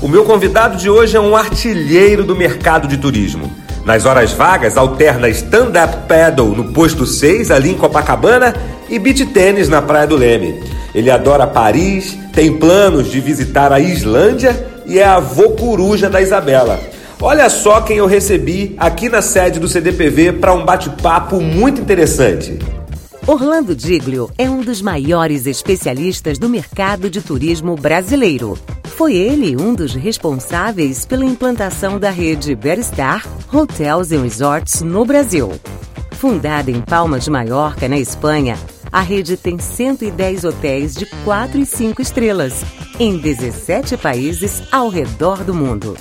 O meu convidado de hoje é um artilheiro do mercado de turismo. Nas horas vagas, alterna stand-up paddle no posto 6, ali em Copacabana, e beach tênis na Praia do Leme. Ele adora Paris, tem planos de visitar a Islândia e é avô coruja da Isabela. Olha só quem eu recebi aqui na sede do CDPV para um bate-papo muito interessante. Orlando Diglio é um dos maiores especialistas do mercado de turismo brasileiro. Foi ele um dos responsáveis pela implantação da rede Berstar Hotels and Resorts no Brasil. Fundada em Palma de Mallorca, na Espanha, a rede tem 110 hotéis de 4 e 5 estrelas em 17 países ao redor do mundo.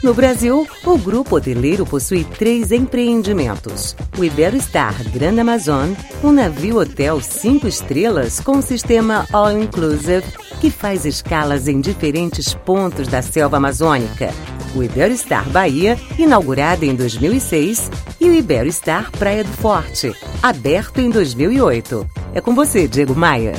No Brasil, o grupo hoteleiro possui três empreendimentos: o Iberostar Grand Amazon, um navio hotel cinco estrelas com sistema All Inclusive, que faz escalas em diferentes pontos da selva amazônica, o Iberostar Bahia, inaugurado em 2006, e o Iberostar Praia do Forte, aberto em 2008. É com você, Diego Maia.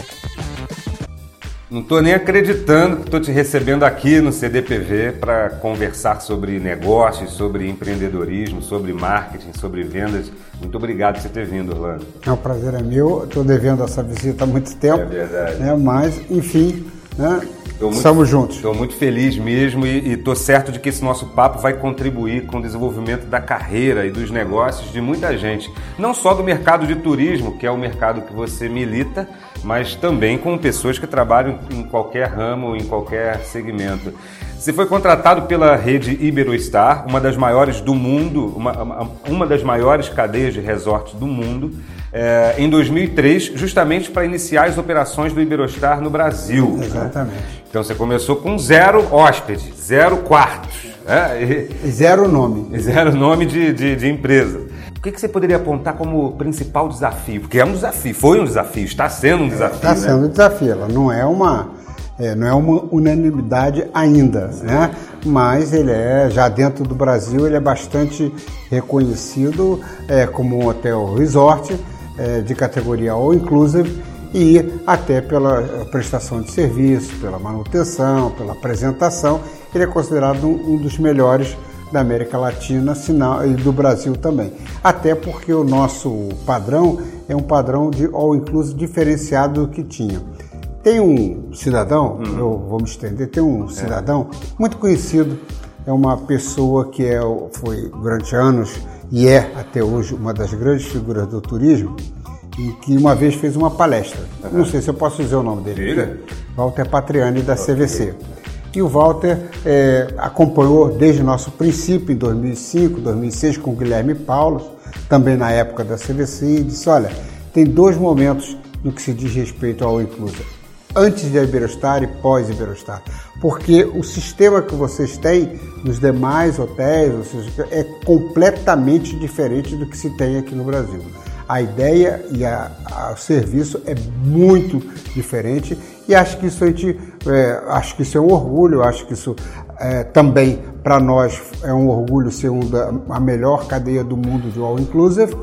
Não estou nem acreditando que estou te recebendo aqui no CDPV para conversar sobre negócios, sobre empreendedorismo, sobre marketing, sobre vendas. Muito obrigado por você ter vindo, Orlando. É um prazer é meu. Estou devendo essa visita há muito tempo. É verdade. Né? Mas, enfim, né? Muito, Estamos juntos. Estou muito feliz mesmo e estou certo de que esse nosso papo vai contribuir com o desenvolvimento da carreira e dos negócios de muita gente. Não só do mercado de turismo, que é o mercado que você milita, mas também com pessoas que trabalham em qualquer ramo, em qualquer segmento. Você foi contratado pela rede Iberostar, uma das maiores do mundo, uma, uma das maiores cadeias de resorts do mundo é, em 2003, justamente para iniciar as operações do Iberostar no Brasil. Exatamente. Né? Então você começou com zero hóspedes, zero quartos. Né? E, zero nome. Zero nome de, de, de empresa. O que, que, você poderia apontar como principal desafio? Porque é um desafio, foi um desafio, está sendo um desafio. Está sendo né? um desafio, ela não é uma, é, não é uma unanimidade ainda, né? mas ele é, já dentro do Brasil, ele é bastante reconhecido é, como um hotel resort é, de categoria All Inclusive e até pela prestação de serviço, pela manutenção, pela apresentação, ele é considerado um, um dos melhores da América Latina e do Brasil também. Até porque o nosso padrão é um padrão de all inclusive diferenciado do que tinha. Tem um cidadão, uhum. eu vou me estender, tem um cidadão é. muito conhecido, é uma pessoa que é, foi durante anos e é até hoje uma das grandes figuras do turismo, e que uma vez fez uma palestra. Uhum. Não sei se eu posso dizer o nome dele. Filha? Walter Patriani, da okay. CVC. E o Walter é, acompanhou desde o nosso princípio, em 2005, 2006, com o Guilherme Paulo, também na época da CVC, e disse: olha, tem dois momentos no que se diz respeito ao Inclusa. Antes de Iberostar e pós-Iberostar. Porque o sistema que vocês têm nos demais hotéis seja, é completamente diferente do que se tem aqui no Brasil a ideia e a, a, o serviço é muito diferente e acho que isso a gente, é, acho que isso é um orgulho, acho que isso é, também para nós é um orgulho ser da, a melhor cadeia do mundo de all inclusive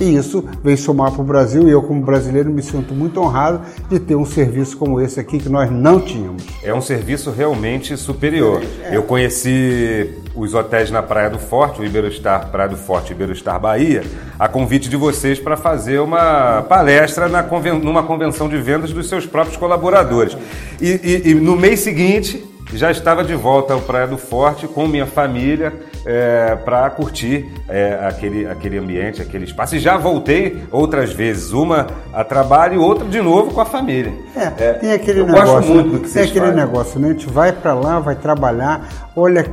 e isso vem somar para o Brasil e eu, como brasileiro, me sinto muito honrado de ter um serviço como esse aqui que nós não tínhamos. É um serviço realmente superior. É. Eu conheci os hotéis na Praia do Forte, o Iberostar Praia do Forte Iberostar Bahia, a convite de vocês para fazer uma palestra na conven numa convenção de vendas dos seus próprios colaboradores. E, e, e no mês seguinte, já estava de volta ao Praia do Forte com minha família é, para curtir é, aquele, aquele ambiente, aquele espaço. E já voltei outras vezes, uma a trabalho e outra de novo com a família. É, é tem aquele negócio. Gosto muito do que tem aquele fazem. negócio, né? A gente vai para lá, vai trabalhar, olha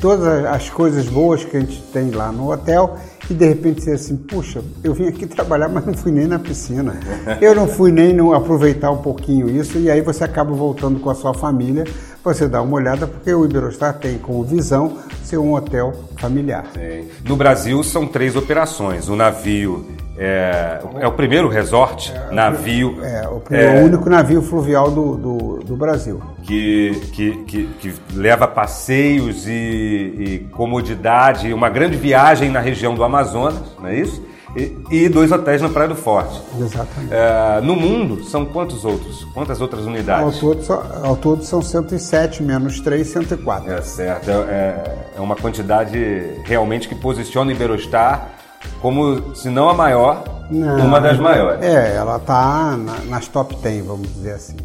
todas as coisas boas que a gente tem lá no hotel e de repente você assim, puxa, eu vim aqui trabalhar, mas não fui nem na piscina. Eu não fui nem aproveitar um pouquinho isso, e aí você acaba voltando com a sua família, você dá uma olhada, porque o Iberostar tem como visão ser um hotel familiar. Sim. No Brasil são três operações. O navio é, é o primeiro resort, é, navio. É, o, primeiro, é, o único navio fluvial do, do, do Brasil. Que, que, que, que, leva passeios e, e comodidade, uma grande viagem na região do Amazonas, não é isso? E, e dois hotéis na Praia do Forte. Exatamente. É, no mundo, são quantos outros? Quantas outras Ao unidades? todo, só- ao todo são 107, menos 3, 104. É certo, é- é uma quantidade realmente que posiciona o Iberostar como, se não a maior, Não, uma das maiores. É, ela está nas top 10, vamos dizer assim.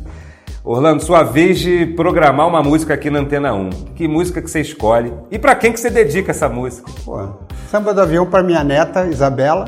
Orlando, sua vez de programar uma música aqui na Antena 1. Que música que você escolhe? E pra quem que você dedica essa música? Pô, samba do avião para minha neta, Isabela.